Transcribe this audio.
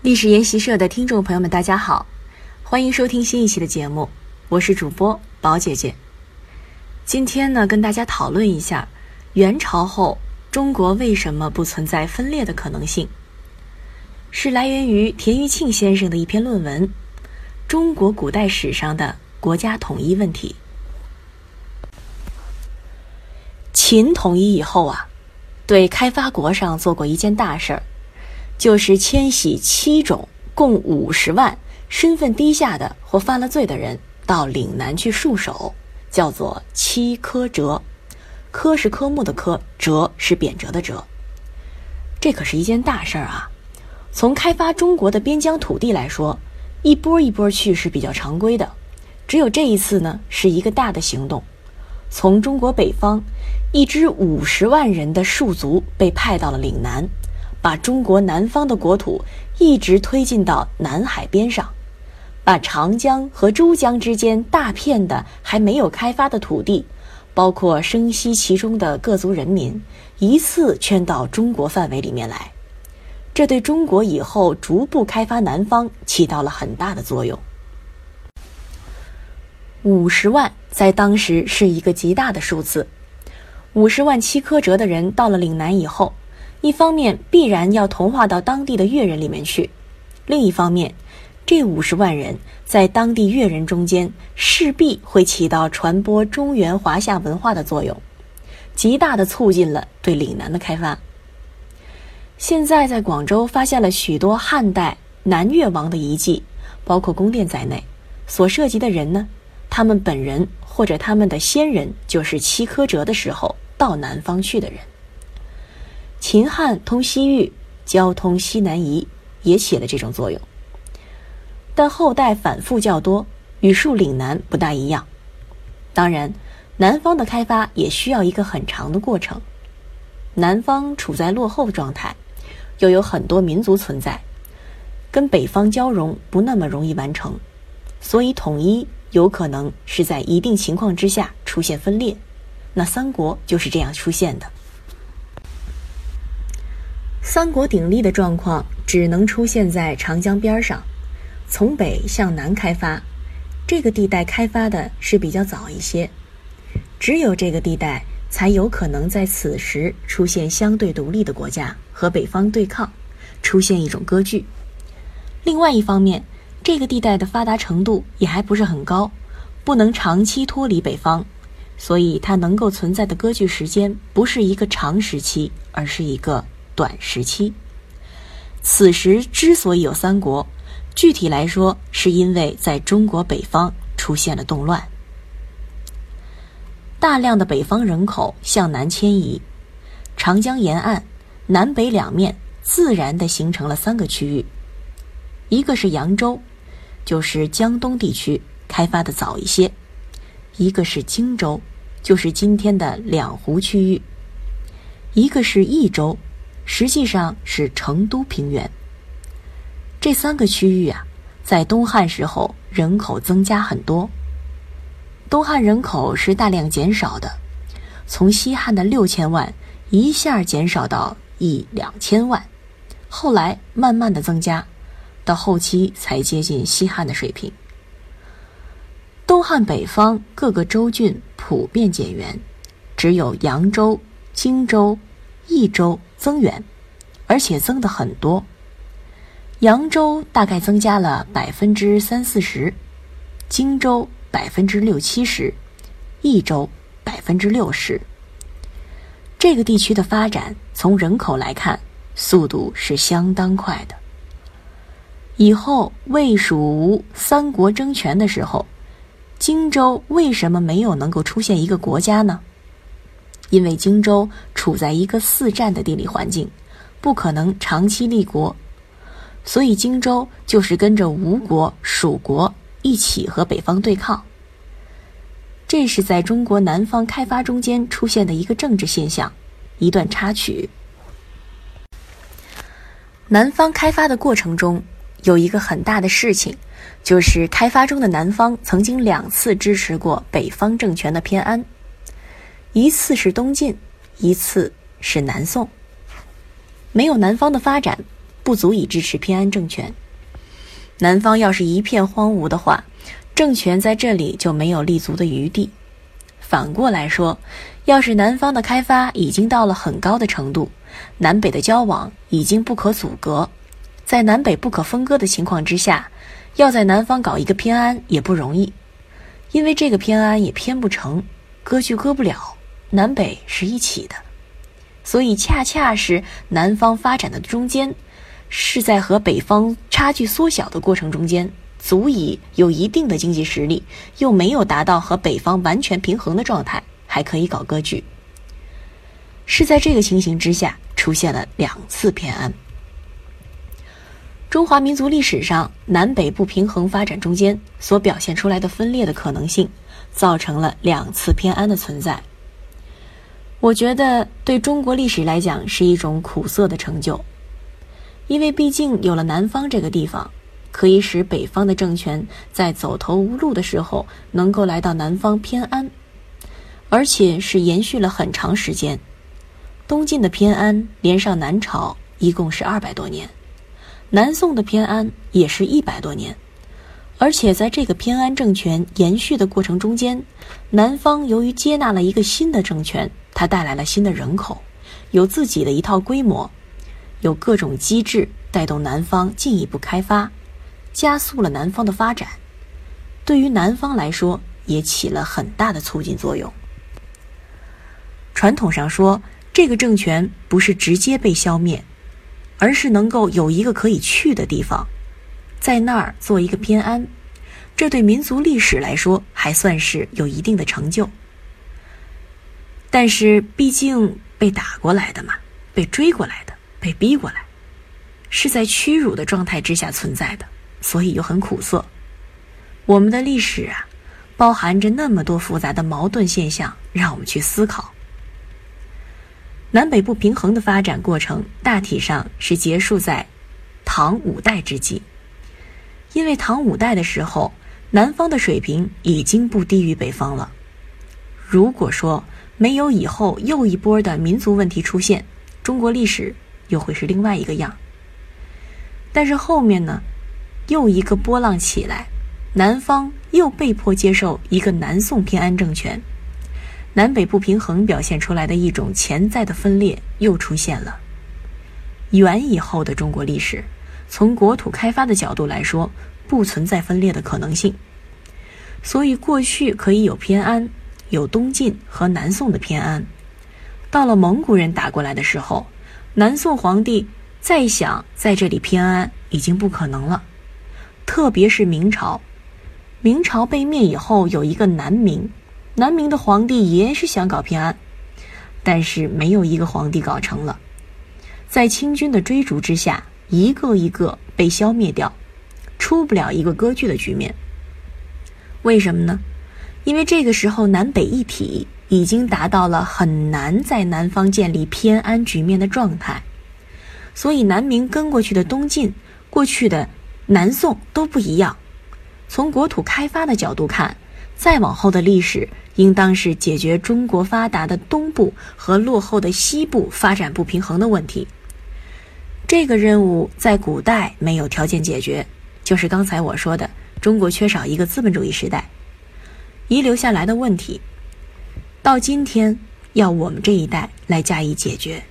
历史研习社的听众朋友们，大家好，欢迎收听新一期的节目，我是主播宝姐姐。今天呢，跟大家讨论一下元朝后中国为什么不存在分裂的可能性，是来源于田余庆先生的一篇论文《中国古代史上的国家统一问题》。秦统一以后啊，对开发国上做过一件大事儿。就是迁徙七种共五十万身份低下的或犯了罪的人到岭南去戍守，叫做七科折。科是科目的科，折是贬谪的折。这可是一件大事儿啊！从开发中国的边疆土地来说，一波一波去是比较常规的，只有这一次呢，是一个大的行动。从中国北方，一支五十万人的戍卒被派到了岭南。把中国南方的国土一直推进到南海边上，把长江和珠江之间大片的还没有开发的土地，包括生息其中的各族人民，一次圈到中国范围里面来。这对中国以后逐步开发南方起到了很大的作用。五十万在当时是一个极大的数字，五十万七科折的人到了岭南以后。一方面必然要同化到当地的越人里面去，另一方面，这五十万人在当地越人中间势必会起到传播中原华夏文化的作用，极大的促进了对岭南的开发。现在在广州发现了许多汉代南越王的遗迹，包括宫殿在内，所涉及的人呢，他们本人或者他们的先人就是七科折的时候到南方去的人。秦汉通西域，交通西南夷，也起了这种作用。但后代反复较多，与戍岭南不大一样。当然，南方的开发也需要一个很长的过程。南方处在落后状态，又有很多民族存在，跟北方交融不那么容易完成，所以统一有可能是在一定情况之下出现分裂。那三国就是这样出现的。三国鼎立的状况只能出现在长江边上，从北向南开发，这个地带开发的是比较早一些，只有这个地带才有可能在此时出现相对独立的国家和北方对抗，出现一种割据。另外一方面，这个地带的发达程度也还不是很高，不能长期脱离北方，所以它能够存在的割据时间不是一个长时期，而是一个。短时期，此时之所以有三国，具体来说，是因为在中国北方出现了动乱，大量的北方人口向南迁移，长江沿岸南北两面自然的形成了三个区域，一个是扬州，就是江东地区开发的早一些；一个是荆州，就是今天的两湖区域；一个是益州。实际上是成都平原。这三个区域啊，在东汉时候人口增加很多。东汉人口是大量减少的，从西汉的六千万一下减少到一两千万，后来慢慢的增加，到后期才接近西汉的水平。东汉北方各个州郡普遍减员，只有扬州、荆州。益州增援，而且增的很多。扬州大概增加了百分之三四十，荆州百分之六七十，益州百分之六十。这个地区的发展，从人口来看，速度是相当快的。以后魏、蜀、吴三国争权的时候，荆州为什么没有能够出现一个国家呢？因为荆州处在一个四战的地理环境，不可能长期立国，所以荆州就是跟着吴国、蜀国一起和北方对抗。这是在中国南方开发中间出现的一个政治现象，一段插曲。南方开发的过程中，有一个很大的事情，就是开发中的南方曾经两次支持过北方政权的偏安。一次是东晋，一次是南宋。没有南方的发展，不足以支持偏安政权。南方要是一片荒芜的话，政权在这里就没有立足的余地。反过来说，要是南方的开发已经到了很高的程度，南北的交往已经不可阻隔，在南北不可分割的情况之下，要在南方搞一个偏安也不容易，因为这个偏安也偏不成，割据割不了，南北是一起的，所以恰恰是南方发展的中间。是在和北方差距缩小的过程中间，足以有一定的经济实力，又没有达到和北方完全平衡的状态，还可以搞割据。是在这个情形之下，出现了两次偏安。中华民族历史上南北不平衡发展中间所表现出来的分裂的可能性，造成了两次偏安的存在。我觉得对中国历史来讲是一种苦涩的成就。因为毕竟有了南方这个地方，可以使北方的政权在走投无路的时候能够来到南方偏安，而且是延续了很长时间。东晋的偏安连上南朝一共是二百多年，南宋的偏安也是一百多年，而且在这个偏安政权延续的过程中间，南方由于接纳了一个新的政权，它带来了新的人口，有自己的一套规模。有各种机制带动南方进一步开发，加速了南方的发展，对于南方来说也起了很大的促进作用。传统上说，这个政权不是直接被消灭，而是能够有一个可以去的地方，在那儿做一个偏安，这对民族历史来说还算是有一定的成就。但是毕竟被打过来的嘛，被追过来的。被逼过来，是在屈辱的状态之下存在的，所以又很苦涩。我们的历史啊，包含着那么多复杂的矛盾现象，让我们去思考。南北不平衡的发展过程，大体上是结束在唐五代之际，因为唐五代的时候，南方的水平已经不低于北方了。如果说没有以后又一波的民族问题出现，中国历史。又会是另外一个样。但是后面呢，又一个波浪起来，南方又被迫接受一个南宋偏安政权，南北不平衡表现出来的一种潜在的分裂又出现了。元以后的中国历史，从国土开发的角度来说，不存在分裂的可能性，所以过去可以有偏安，有东晋和南宋的偏安，到了蒙古人打过来的时候。南宋皇帝再想在这里偏安已经不可能了，特别是明朝，明朝被灭以后有一个南明，南明的皇帝也是想搞偏安，但是没有一个皇帝搞成了，在清军的追逐之下，一个一个被消灭掉，出不了一个割据的局面。为什么呢？因为这个时候南北一体。已经达到了很难在南方建立偏安局面的状态，所以南明跟过去的东晋、过去的南宋都不一样。从国土开发的角度看，再往后的历史应当是解决中国发达的东部和落后的西部发展不平衡的问题。这个任务在古代没有条件解决，就是刚才我说的，中国缺少一个资本主义时代遗留下来的问题。到今天，要我们这一代来加以解决。